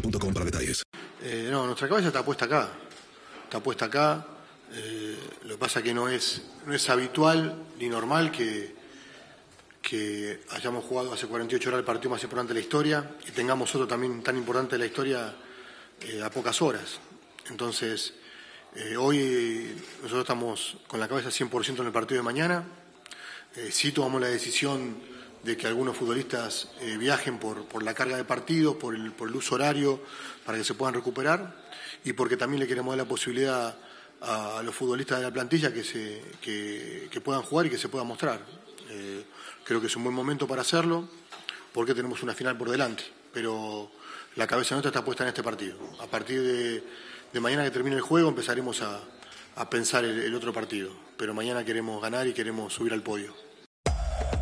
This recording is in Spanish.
boostmobile.com para detalles. Eh, no, nuestra cabeza está puesta acá. Está puesta acá. Eh, lo que pasa que no es, no es habitual ni normal que, que hayamos jugado hace 48 horas el partido más importante de la historia y tengamos otro también tan importante de la historia eh, a pocas horas. Entonces, eh, hoy nosotros estamos con la cabeza 100% en el partido de mañana. Eh, sí tomamos la decisión de que algunos futbolistas eh, viajen por, por la carga de partidos, por el, por el uso horario, para que se puedan recuperar y porque también le queremos dar la posibilidad a, los futbolistas de la plantilla que, se, que, que puedan jugar y que se puedan mostrar. Eh, creo que es un buen momento para hacerlo porque tenemos una final por delante, pero la cabeza nuestra está puesta en este partido. A partir de, mañana que termine el juego empezaremos a, a pensar el otro partido, pero mañana queremos ganar y queremos subir al podio.